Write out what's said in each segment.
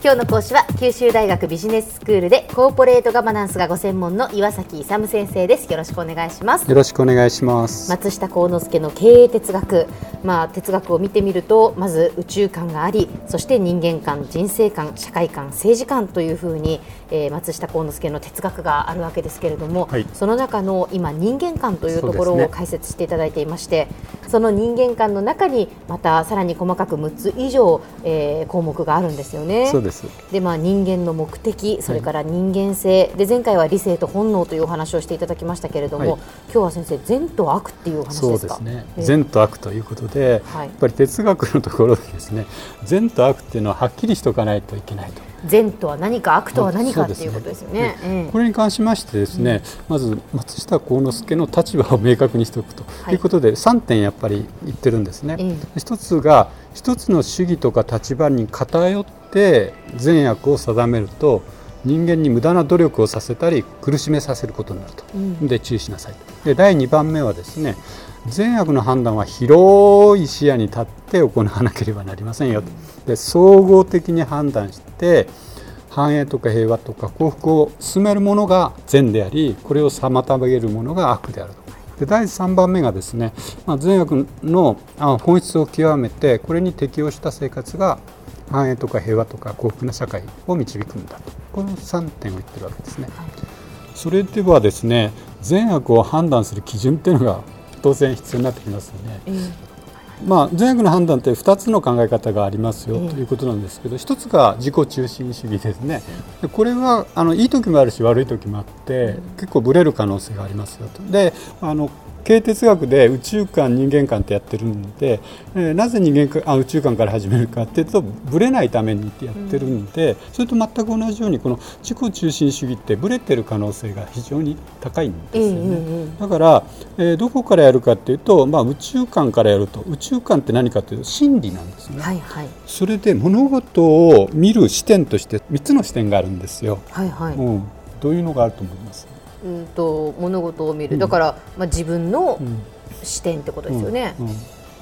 今日の講師は九州大学ビジネススクールでコーポレートガバナンスがご専門の岩崎勇先生です。よろしくお願いします。よろしくお願いします松下幸之助の経営哲学。まあ哲学を見てみるとまず宇宙観がありそして人間観人生観社会観政治観というふうに、えー、松下幸之助の哲学があるわけですけれども、はい、その中の今人間観というところを解説していただいていまして、その人間観の中にまたさらに細かく6つ以上、えー、項目があるんですよね。です。で、まあ、人間の目的それから人間性、はい、で前回は理性と本能というお話をしていただきましたけれども、はい、今日は先生善と悪っていうお話ですか？そうですね、えー、善と悪ということで、はい、やっぱり哲学のところでですね善と悪っていうのははっきりしておかないといけないと。善とは何か悪とは何かっていうことですよね。ね。これに関しましてですね、うん、まず松下幸之助の立場を明確にしておくと。い。うことで、3点やっぱり言ってるんですね。一つが一つの主義とか立場に偏って善悪を定めると人間に無駄な努力をさせたり苦しめさせることになると、うん、で注意しなさいで第2番目はですね善悪の判断は広い視野に立って行わなければなりませんよと。で総合的に判断して繁栄とか平和とか幸福を進めるものが善でありこれを妨げるものが悪であるとで第3番目がですね、まあ、善悪の本質を極めてこれに適応した生活が繁栄とか平和とか幸福な社会を導くんだとこの3点を言ってるわけですね。それではですね善悪を判断する基準っていうのが当然必要になってきますよね。えーまあ、善悪の判断って2つの考え方がありますよということなんですけど、1つが自己中心主義ですね、これはあのいい時もあるし悪い時もあって、結構ぶれる可能性がありますよと。であの経哲学で宇宙観人間観ってやってるんで、えー、なぜ人間あ宇宙観から始めるかっていうとぶれないためにってやってるんで、うん、それと全く同じようにこの自己中心主義ってぶれてる可能性が非常に高いんですよね、うんうんうん、だから、えー、どこからやるかっていうと、まあ、宇宙観からやると宇宙観って何かというと真理なんですね、はいはい、それで物事を見る視点として3つの視点があるんですよ、はいはいうん、どういうのがあると思いますうんと物事を見る、だから、まあ、自分の視点ってことですよね、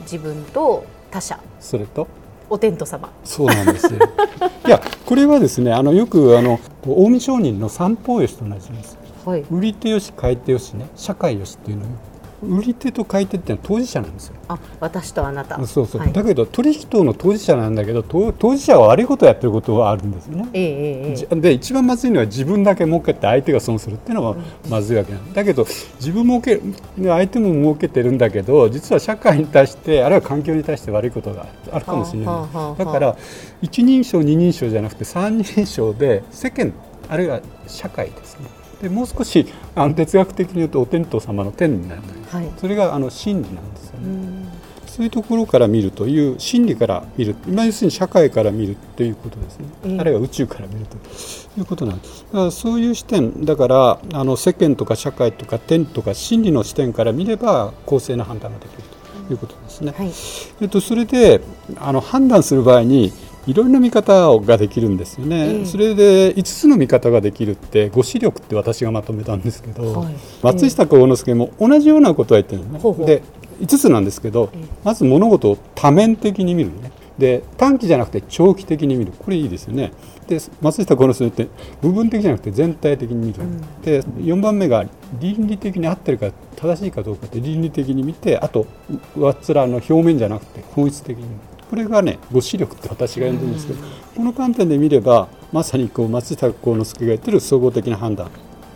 自分と他者。それと？お天道様。そうなんですよ。いやこれはですねあのよくあの近江商人の三方よしと同じです、はい、売り手よし買い手よしね。社会よしっていうのを売り手と買い手ってのは当事者なんですよ。あ私とあなたそうそう、はい、だけど取引等の当事者なんだけど当事者は悪いことをやってることはあるんですね。えー、えー、で一番まずいのは自分だけ儲けて相手が損するっていうのはまずいわけなんだ、うん、だけど自分儲け相手も儲けてるんだけど実は社会に対してあるいは環境に対して悪いことがあるかもしれない。だから一人称二人称じゃなくて三人称で世間あるいは社会ですね。でもう少しあの哲学的に言うとお天道様の天になる、はい、それがあの真理なんですよね。そういうところから見るという真理から見る、今要するに社会から見るということですね、えー、あるいは宇宙から見るということなんです。だからそういう視点、だからあの世間とか社会とか天とか真理の視点から見れば公正な判断ができるということですね。はい、えっと、それであの判断する場合にいろんな見方ができるんですよね、えー、それで5つの見方ができるってご視力って私がまとめたんですけど、はい、松下幸之助も同じようなことを言ってるのね、えー、で5つなんですけど、えー、まず物事を多面的に見るね。で短期じゃなくて長期的に見る。これいいですよね。で松下幸之助って部分的じゃなくて全体的に見る、うん、で4番目が倫理的に合ってるか正しいかどうかって倫理的に見てあと上っ面の表面じゃなくて本質的に見るこれがねご視力って私が呼んでるんですけど、この観点で見ればまさにこう松下幸之助が言ってる総合的な判断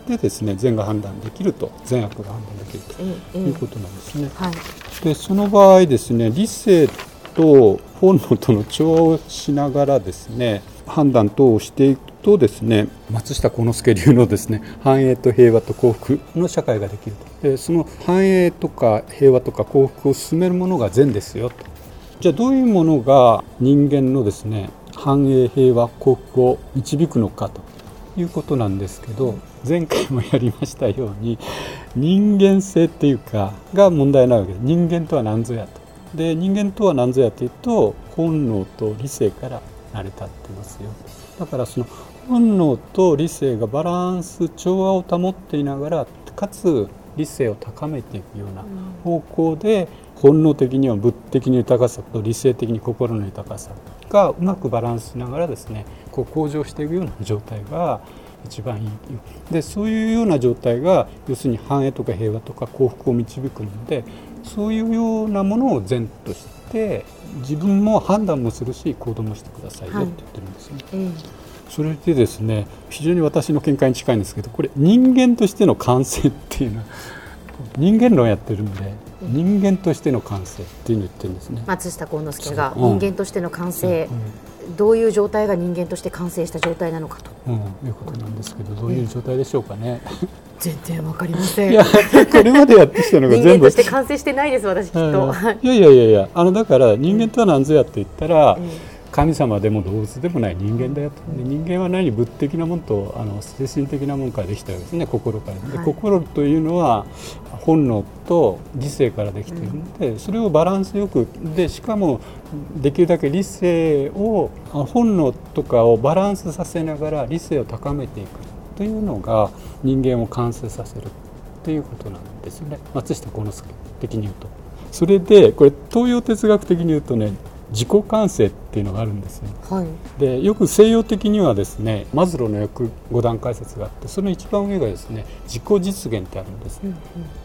でですね善が判断できると善悪が判断できるということなんですね。はい、でその場合ですね理性と本能との調和をしながらですね判断等をしていくとですね松下幸之助流のですね繁栄と平和と幸福の社会ができると。でその繁栄とか平和とか幸福を進めるものが善ですよとじゃあどういうものが人間のですね繁栄平和幸福を導くのかということなんですけど前回もやりましたように人間性っていうかが問題なわけです人間とは何ぞやと。で人間とは何ぞやというと本能と理性から成り立ってますよ。だからその本能と理性がバランス調和を保っていながらかつ理性を高めていくような方向で本能的には物的に豊かさと理性的に心の豊かさがうまくバランスしながらですねこう向上していくような状態が一番いい。でそういうような状態が要するに繁栄とか平和とか幸福を導くのでそういうようなものを善として自分も判断もするし行動もしてくださいよって言ってるんですね。はいそれでですね非常に私の見解に近いんですけどこれ人間としての感性っていうのは人間論やってるんで人間としての感性っていうのを言ってるんですね松下幸之助が人間としての感性、うん、どういう状態が人間として完成した状態なのかと、うん、いうことなんですけどどういう状態でしょうかね。全然わかりません。いや、これまでやってきたのが全部。人間として完成してないです、私きっと。いやいやいやいや、あのだから人間とは何ぞやって言ったら。うん神様でも動物でもない人間だよと。で人間は何物的なものとあの精神的なものからできたわけですね。心から。で、はい、心というのは本能と理性からできているので、それをバランスよくでしかもできるだけ理性を本能とかをバランスさせながら理性を高めていくというのが人間を完成させるということなんですよね。松下幸之助的に言うと。それでこれ東洋哲学的に言うとね自己完成っていうのがあるんですよ、はい、でよく西洋的にはですねマズローの欲5段階説があってその一番上がですね自己実現ってあるんです、うんうん、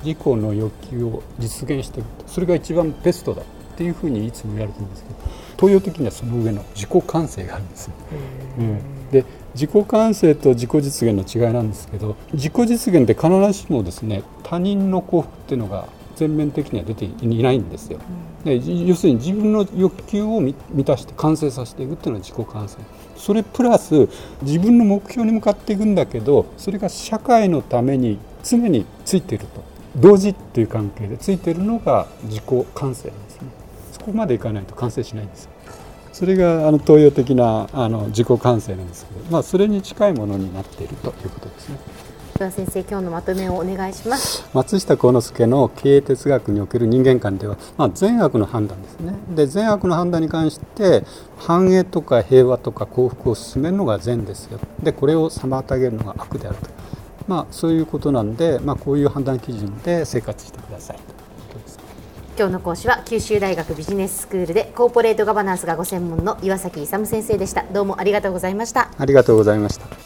自己の欲求を実現していくそれが一番ベストだっていうふうにいつも言われてるんですけど東洋的にはその上の自己完成があるんですよ、うん、で自己完成と自己実現の違いなんですけど自己実現って必ずしもですね他人の幸福っていうのが全面的には出ていないんですよ。で要するに自分の欲求を満たして完成させていくっていうのは自己完成それプラス自分の目標に向かっていくんだけどそれが社会のために常についていると同時っていう関係でついているのが自己完成なんですねそこまでいかないと完成しないんですそれがあの東洋的なあの自己完成なんですけど、まあ、それに近いものになっているということですね。では先生今日のまとめをお願いします。松下幸之助の経営哲学における人間観では、まあ、善悪の判断ですね。で善悪の判断に関して繁栄とか平和とか幸福を進めるのが善ですよ。でこれを妨げるのが悪であると、まあ、そういうことなんで、まあ、こういう判断基準で生活してください今日の講師は九州大学ビジネススクールでコーポレートガバナンスがご専門の岩崎勇先生でした。どうもありがとうございました。ありがとうございました